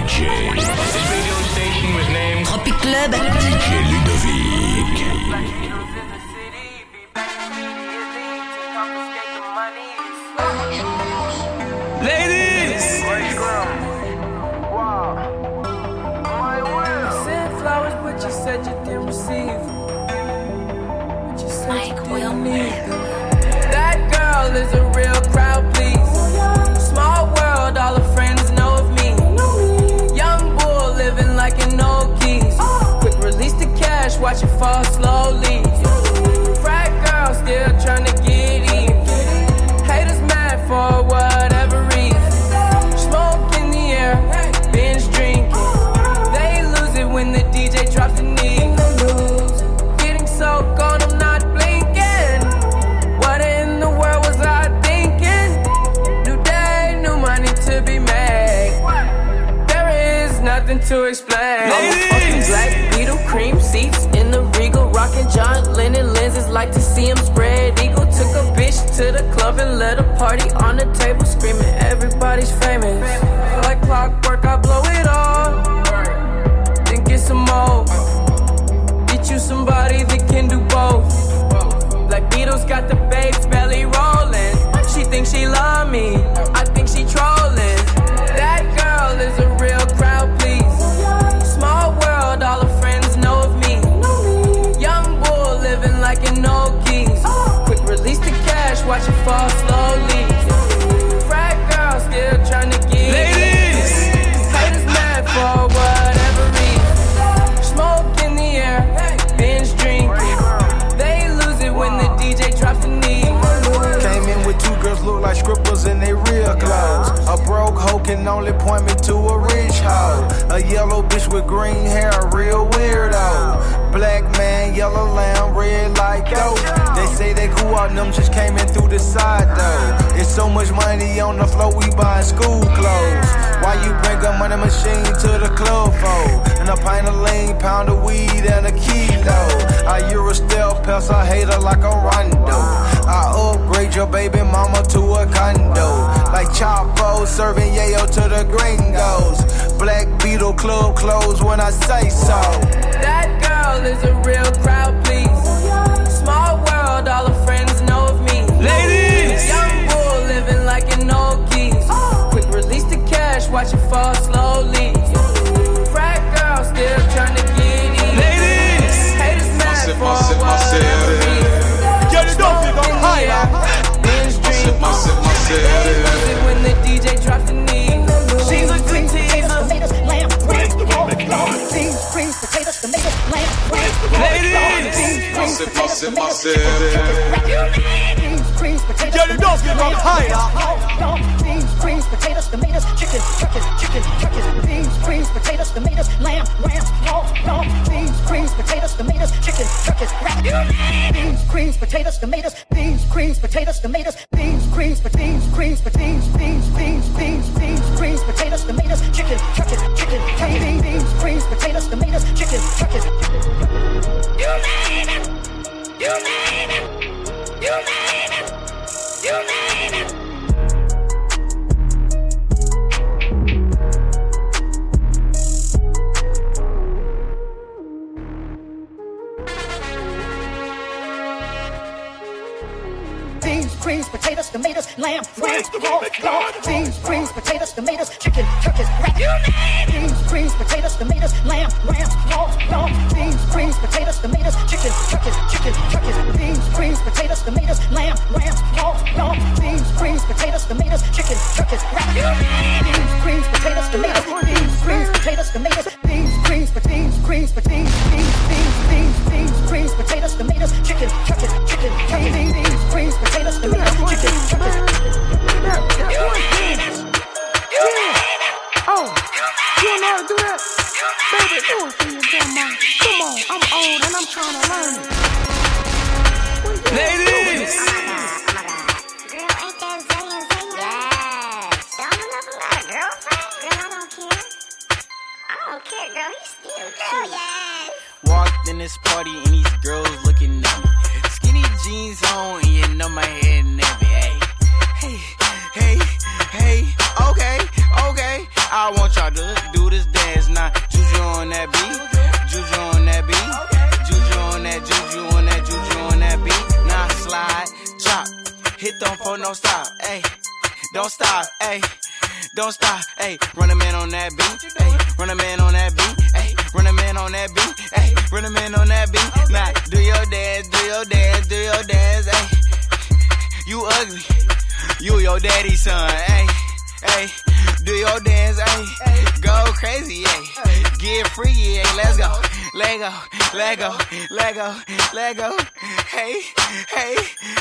DJ. radio station with names Tropic Club. DJ Ludovick. Ladies! sent it fall on the table, screaming everybody's famous. Like clockwork, I blow it all. Then get some more. Get you somebody that can do both. Black Beatles got the babes belly rolling. She thinks she love me. I think she trolling. With green hair, real weirdo. Black man, yellow lamb, red like dope. They say they cool out, them just came in through the side though. It's so much money on the floor, we buying school clothes. Why you bring a money machine to the club for? And a pint of lean, pound of weed, and a kilo. I Euro stealth, pass a hater like a rondo. I upgrade your baby mama to a condo. Like Chapo serving yayo to the gringos. Black Beatle club closed when I say so. That girl is a real crowd, please. Small world, all her friends know of me. Ladies! Young bull living like an old geese. Quick release the cash, watch it fall slowly. Beans, greens, Myself, potatoes, myself, tomatoes, myself. beans, greens, potatoes, Get it off, you go higher. higher. Beans, greens, potatoes, tomatoes, chicken, turkeys, chicken, turkeys, beans, greens, potatoes, tomatoes, lamb, lamb, no, no, beans, greens, potatoes, tomatoes, chicken, turkeys, rat. Beans, greens, potatoes, tomatoes, beans, greens, potatoes, tomatoes, beans, greens, but beans, greens, but beans, beans, beans, beans, beans, greens, potatoes, tomatoes, chicken, turkeys, chicken, turkeys, beans, greens, potatoes, tomatoes, chicken, turkeys. You name it. Beans, greens, potatoes, tomatoes, lamb, lamb, raw, raw. Beans, greens, potatoes, tomatoes, chicken, turkeys, rat. Beans, greens, potatoes, tomatoes, lamb, lamb, raw, raw. Beans, greens, potatoes, tomatoes, chicken, turkeys, chicken, turkeys. Beans, greens, potatoes, tomatoes, lamb, lamb, Beans, greens, potatoes, tomatoes, beans, greens, potatoes, tomatoes, this party and these girls looking at me. Skinny jeans on and you know my head nappy. Hey, hey, hey, hey, okay, okay. I want y'all to do this dance now. Juju on that beat, Juju on that beat, Juju on that, Juju on that, Juju on that beat. Now slide, chop, hit them for no stop. Hey, don't stop. Hey. Don't stop, hey. Run a man on that beat, hey, Run a man on that beat, hey, Run a man on that beat, run a man on that beat. Now do your dance, do your dance, do your dance, hey. You ugly, you your daddy's son, hey, hey. Do your dance, hey. Go crazy, hey. Get freaky, hey. Let's go. Lego, Lego, Lego, Lego. Hey, hey,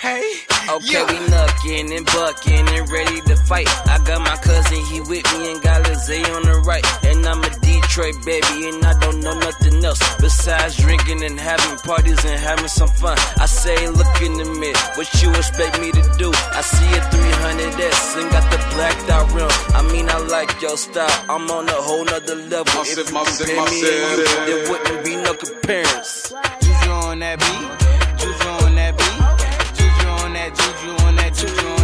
hey. Okay, Yeah. we knuckin' and buckin' and ready to fight. I got my cousin, he with me and got Lizzie on the right. And I'm a Detroit baby, and I don't know nothing else besides drinking and having parties and having some fun. I say, look in the mirror, what you expect me to do? I see a 300S and got the blacked out rim. I mean, I like your style, I'm on a whole nother level. Massive, if you massive, compare me and you, there wouldn't be no comparison. Juju on that beat, Juju on that beat, Juju on that, Juju on that, Juju on that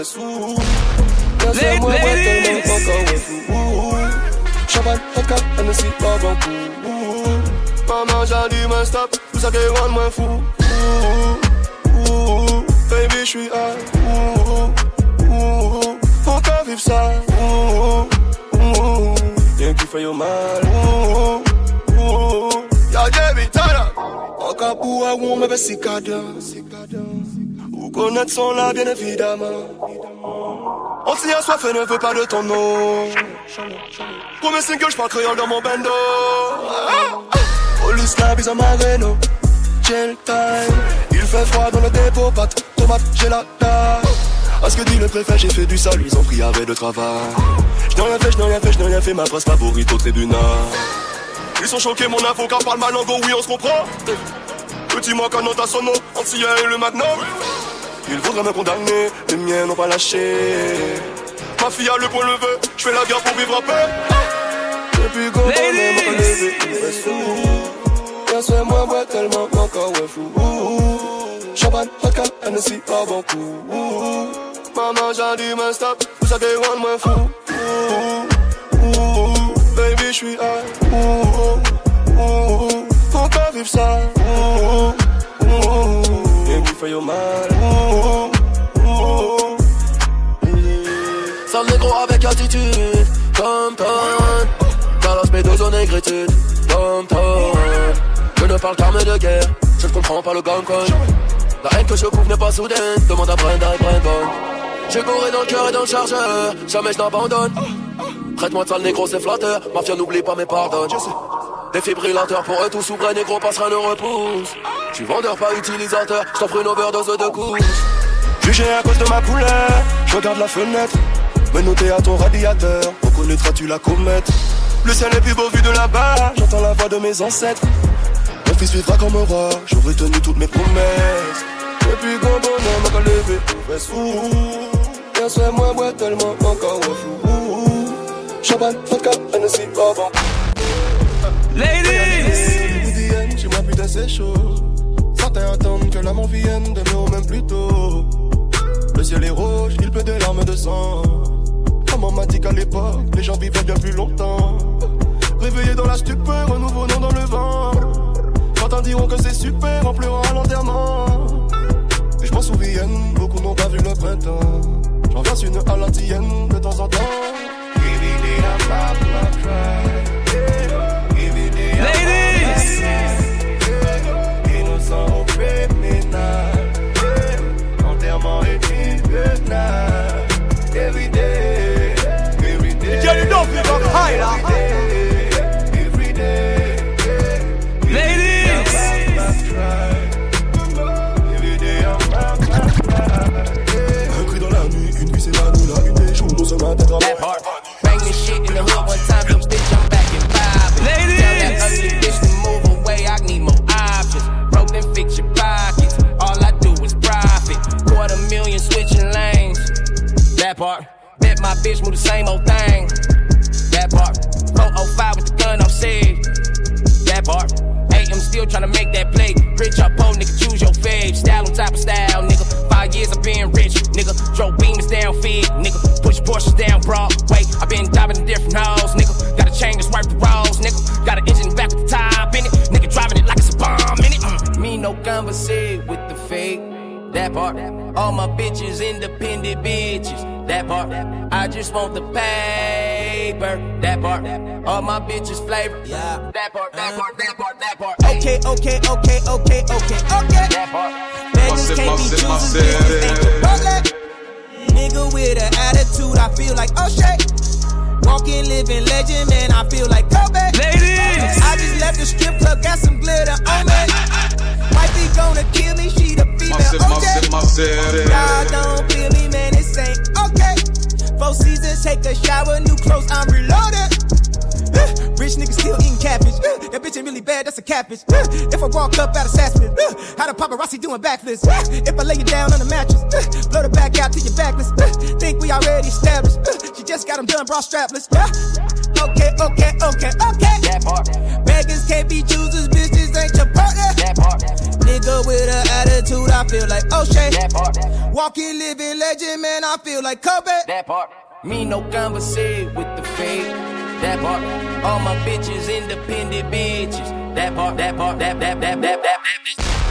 Bébé, tout fait sous. Ladies. moi, ouais, tellement encore ouais, fou. Champagne, vodka, Hennessy, pas bon coup. Maman, j'ai dit, mais stop, tout ça qui rend moi fou. Ouh, ouh, Baby, je suis high. Ouh, ouh, Faut qu'on vive ça. Ouh, ouh, Rien qui fait yo mal. Ouh, ouh, Y'a David, turn up. Encore pour un on me fait si Ou connaître son là, bien évidemment. On s'y assoif et ne veut pas de ton nom. Premier single, j'parle créole dans mon bando. Police la bise. Chill time. Il fait froid dans le dépôt, pâte, tomate, taille. À ce que dit le préfet, j'ai fait du sale, ils ont pris avec de travail. J'n'ai rien fait, j'n'ai rien fait, j'n'ai rien fait, ma presse favorite au tribunal. Ils sont choqués, mon avocat parle ma langue, oh oui, on se comprend. Petit moi quand à son nom, Antilla et le magnum. Ils voudraient me condamner, les miens n'ont pas lâché. Ma fille a le point levé, je fais la guerre pour vivre en paix. Depuis qu'on est moi, moi, tellement encore ouais fou. Champagne, vodka, Hennessy, pas bon coup. Maman, j'ai dit, mais stop, tout ça qui rend moi fou. Baby, je suis high. Ouh, ouh, Faut qu'on vive ça. Ouh, ouh, Rien Sale négro avec attitude, tom tom. Carlos Medos en négritude, tom tom. Je ne parle qu'armes de guerre, je ne comprends pas le gang La haine que je couvre n'est pas soudaine, demande à Brenda et Brandon. J'ai couru dans le cœur et dans le chargeur, jamais je n'abandonne. Traite-moi de sale négro, c'est flatteur, mafia n'oublie pas mes pardonnes. Défibrillateurs pour eux tous s'ouvre, négro passera ne repousse. Suis vendeur, pas utilisateur, je t'offre une overdose de couches. Jugé à cause de ma couleur, je regarde la fenêtre. Me noter à ton radiateur, reconnaîtras-tu la comète? Le ciel est plus beau vu de là-bas, j'entends la voix de mes ancêtres. Mon fils vivra comme un roi, j'aurai tenu toutes mes promesses. Depuis qu'on bonhomme, encore levé, fait sous. Bien sûr, moi, moi, tellement encore ouais, fou. Champagne, vodka, Hennessy, pas bon. Ladies. Chez moi putain c'est chaud. Certains attendent que l'amour vienne de nous même plus tôt. Le ciel est rouge, il pleut des larmes de sang. Maman m'a dit qu'à l'époque, les gens vivaient bien plus longtemps. Réveillés dans la stupeur, un nouveau nom dans le vent. Certains diront que c'est super en pleurant à l'enterrement. Et je m'en souviens, beaucoup n'ont pas vu le printemps. J'en verse une à l'antienne de temps en temps. Still tryna make that play. Rich or poor, nigga, choose your fave. Style on top of style, nigga. Five years I've been rich, nigga. Drove beamers down fig, nigga. Push Porsches down Broadway. i been diving in different hoes, nigga. Got a chain that's worth the rolls, nigga. Got an engine back with the top in it. Nigga driving it like it's a bomb in it. Mm. Me no conversate with the fake. That part. All my bitches independent bitches. That part. I just want the paper. That part. All my bitches flavor. Yeah. That part. That part. That part. That part. Okay, okay, okay, okay, okay, okay. That part. Beggars Massive, can't be choosers, massive. bitches ain't Chipotle. Nigga with an attitude, I feel like oh shit. Walking, living legend, man, I feel like Kobe. Ladies. I just left the strip club, got some glitter on me. Wifey gonna kill me, she the female Massive, OJ. massive, Four seasons, take a shower, new clothes, I'm reloaded. Uh, Rich niggas still eating catfish. Uh, that bitch ain't really bad, that's a catfish. Uh, if I walk up out of Sassman, how the paparazzi doing backflips? If I lay you down on the mattress, blow the back out to your backless. Think we already established. She just got them done, bra strapless. Okay, okay, okay, okay. That part. Beggars can't be choosers, bitches ain't your partner. That part. Nigga with an attitude, I feel like O'Shea. That part. Walking, living legend, man, I feel like Kobe. That part. Me no conversate with the fake. That part. All my bitches independent bitches. That part. That part. That that that that that.